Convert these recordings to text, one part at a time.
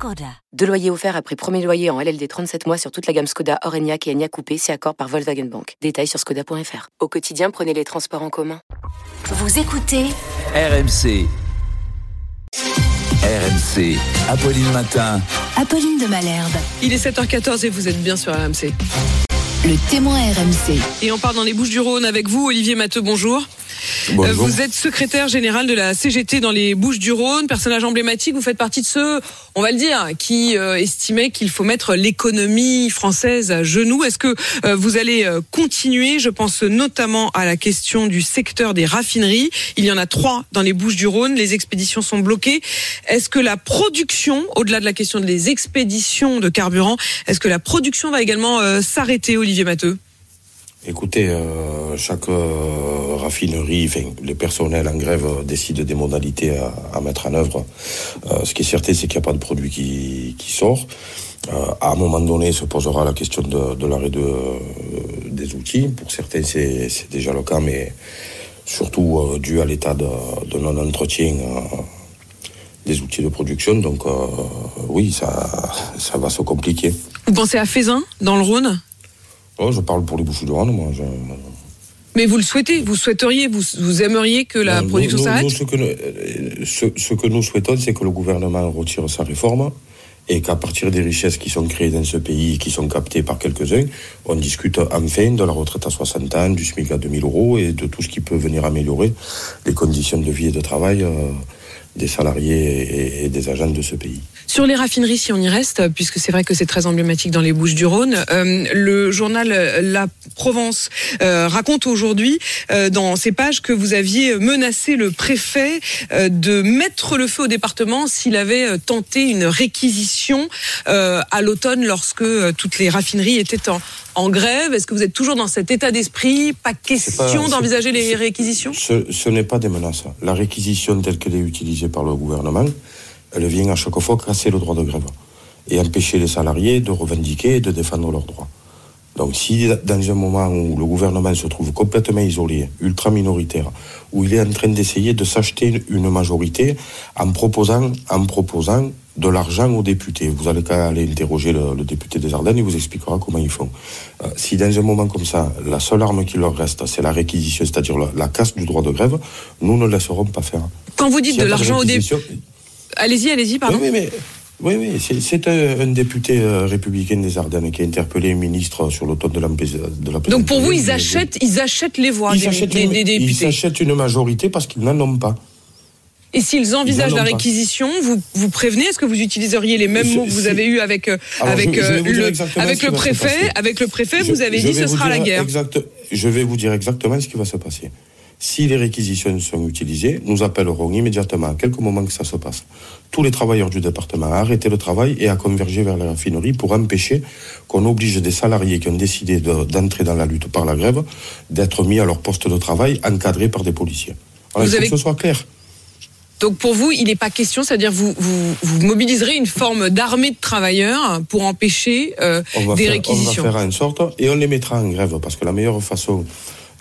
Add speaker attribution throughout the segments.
Speaker 1: Skoda. Deux loyers offerts après premier loyer en LLD 37 mois sur toute la gamme Skoda, Orenia et Enya Coupé, c'est accord par Volkswagen Bank. Détails sur skoda.fr. Au quotidien, prenez les transports en commun.
Speaker 2: Vous écoutez
Speaker 3: RMC. RMC. Apolline Matin.
Speaker 2: Apolline de Malherbe.
Speaker 4: Il est 7h14 et vous êtes bien sur RMC.
Speaker 2: Le témoin RMC.
Speaker 4: Et on part dans les Bouches du Rhône avec vous, Olivier Matteux, bonjour. Euh, vous êtes secrétaire général de la CGT dans les Bouches du Rhône, personnage emblématique. Vous faites partie de ceux, on va le dire, qui euh, estimaient qu'il faut mettre l'économie française à genoux. Est-ce que euh, vous allez continuer? Je pense notamment à la question du secteur des raffineries. Il y en a trois dans les Bouches du Rhône. Les expéditions sont bloquées. Est-ce que la production, au-delà de la question des expéditions de carburant, est-ce que la production va également s'arrêter, Olivier Matteux?
Speaker 5: Écoutez, euh, chaque euh, raffinerie, enfin, les personnels en grève euh, décident des modalités à, mettre en œuvre. ce qui est certain, c'est qu'il n'y a pas de produit qui, sort. à un moment donné, se posera la question de, l'arrêt de, des outils. Pour certains, c'est déjà le cas, mais surtout dû à l'état de, non-entretien des outils de production. Donc oui, ça, ça va se compliquer.
Speaker 4: Vous pensez à Faisin, dans le Rhône?
Speaker 5: Oh, je parle pour les bouches du Rhône, moi.
Speaker 4: Mais vous le souhaitez, vous souhaiteriez, vous, vous aimeriez que la production s'arrête
Speaker 5: ce, que nous, euh, ce, que nous souhaitons, c'est que le gouvernement retire sa réforme et qu'à partir des richesses qui sont créées dans ce pays, qui sont captées par quelques-uns, on discute enfin de la retraite à 60 ans, du SMIC à 2000 euros et de tout ce qui peut venir améliorer les conditions de vie et de travail. Euh, des salariés et, des agents de ce pays.
Speaker 4: Sur les raffineries, si on y reste, puisque c'est vrai que c'est très emblématique dans les Bouches du Rhône, euh, le journal La Provence euh, raconte aujourd'hui euh, dans ses pages que vous aviez menacé le préfet de mettre le feu au département s'il avait tenté une réquisition à l'automne lorsque toutes les raffineries étaient en, en grève Est-ce que vous êtes toujours dans cet état d'esprit? Pas question d'envisager les réquisitions?
Speaker 5: Ce, n'est pas des menaces. La réquisition telle qu'elle est utilisée par le gouvernement, elle vient à chaque fois casser le droit de grève et empêcher les salariés de revendiquer et de défendre leurs droits. Donc si dans un moment où le gouvernement se trouve complètement isolé, ultra minoritaire, où il est en train d'essayer de s'acheter une majorité en proposant, en proposant de l'argent aux députés. Vous allez aller interroger le, député des Ardennes, il vous expliquera comment ils font. Euh, si dans un moment comme ça, la seule arme qui leur reste, c'est la réquisition, c'est-à-dire la, casse du droit de grève, nous ne laisserons pas faire.
Speaker 4: Quand vous dites de l'argent aux députés... Allez-y, allez-y, pardon.
Speaker 5: Oui, mais... Oui, oui, c'est un, député euh, républicain des Ardennes qui a interpellé un ministre sur l'automne de la, de
Speaker 4: Donc pour vous, ils achètent, ils achètent les voix des, députés
Speaker 5: Ils achètent une majorité parce qu'ils n'en ont pas.
Speaker 4: Et s'ils envisagent la réquisition, vous, vous prévenez Est-ce que vous utiliseriez les mêmes mots que vous avez eus avec, avec, le, avec le préfet Avec le préfet, vous avez dit ce sera la guerre.
Speaker 5: je vais vous dire exactement ce qui va se passer. Si les réquisitions sont utilisées, nous appellerons immédiatement, à quelques moments que ça se passe, tous les travailleurs du département à arrêter le travail et à converger vers la raffinerie pour empêcher qu'on oblige des salariés qui ont décidé d'entrer dans la lutte par la grève d'être mis à leur poste de travail encadrés par des policiers. Alors, il faut que ce soit clair.
Speaker 4: Donc pour vous, il n'est pas question, c'est-à-dire vous, vous, vous mobiliserez une forme d'armée de travailleurs pour empêcher euh, des réquisitions.
Speaker 5: On va faire en sorte, et on les mettra en grève, parce que la meilleure façon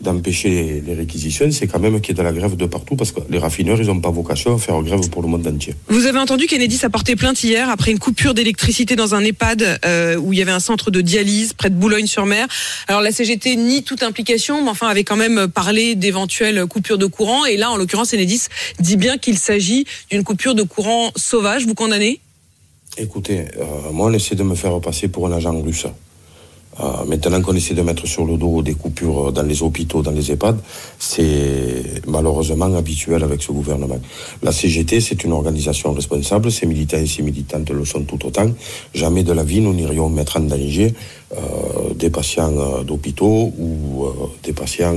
Speaker 5: d'empêcher les réquisitions, c'est quand même qu'il y ait de la grève de partout parce que les raffineurs, ils n'ont pas vocation à faire grève pour le monde entier.
Speaker 4: Vous avez entendu qu'Enedis a porté plainte hier après une coupure d'électricité dans un EHPAD euh, où il y avait un centre de dialyse près de Boulogne-sur-Mer. Alors la CGT nie toute implication, mais enfin avait quand même parlé d'éventuelles coupures de courant. Et là, en l'occurrence, Enedis dit bien qu'il s'agit d'une coupure de courant sauvage. Vous condamnez?
Speaker 5: Écoutez, euh, moi, on essaie de me faire passer pour un agent russe. Euh, maintenant qu'on essaie de mettre sur le dos des coupures dans les hôpitaux, dans les EHPAD, c'est malheureusement habituel avec ce gouvernement. La CGT, c'est une organisation responsable, ses militants et ses militantes le sont tout autant. Jamais de la vie, nous n'irions mettre en danger euh, des patients euh, d'hôpitaux ou des patients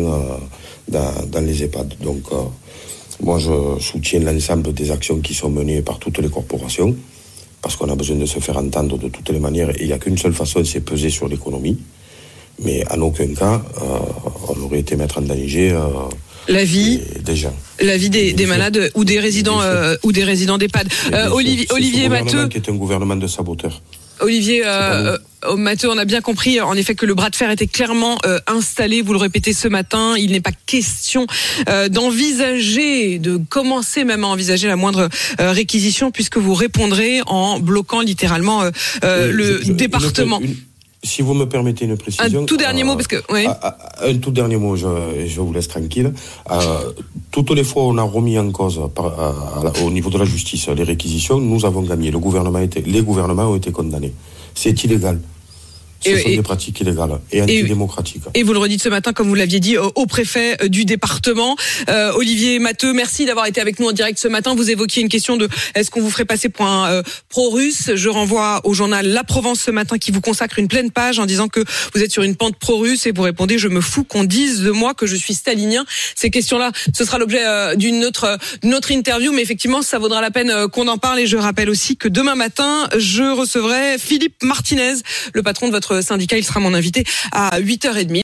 Speaker 5: dans, dans, les EHPAD. Donc, moi, je soutiens l'ensemble des actions qui sont menées par toutes les corporations parce qu'on a besoin de se faire entendre de toutes les manières. Et il n'y a qu'une seule façon, c'est peser sur l'économie. Mais en aucun cas, euh, on aurait été mettre en danger euh,
Speaker 4: La vie
Speaker 5: des gens.
Speaker 4: La vie des, des malades ou des résidents euh, ou des résidents d'EHPAD. Olivier, Olivier Matteux.
Speaker 5: qui est un gouvernement de saboteurs.
Speaker 4: Olivier euh, euh, Matteux, on a bien compris en effet que le bras de fer était clairement euh, installé. Vous le répétez ce matin, il n'est pas question euh, d'envisager, de commencer même à envisager la moindre euh, réquisition, puisque vous répondrez en bloquant littéralement le département.
Speaker 5: Une, si vous me permettez une précision.
Speaker 4: Un tout dernier mot, parce que. Ouais.
Speaker 5: Un tout dernier mot, je, je vous laisse tranquille. toutes les fois où on a remis en cause par, au niveau de la justice les réquisitions, nous avons gagné. Le gouvernement les gouvernements ont été condamnés. C'est illégal. Ce et, sont et, des pratiques illégales et antidémocratiques.
Speaker 4: Et, vous le redites ce matin, comme vous l'aviez dit, au préfet du département. Euh, Olivier Matteux, merci d'avoir été avec nous en direct ce matin. Vous évoquiez une question de est-ce qu'on vous ferait passer pour un euh, pro-russe? Je renvoie au journal La Provence ce matin qui vous consacre une pleine page en disant que vous êtes sur une pente pro-russe et vous répondez je me fous qu'on dise de moi que je suis stalinien. Ces questions-là, ce sera l'objet euh, d'une autre, autre interview, mais effectivement, ça vaudra la peine euh, qu'on en parle. Et je rappelle aussi que demain matin, je recevrai Philippe Martinez, le patron de votre syndicat. Il sera mon invité à 8h30.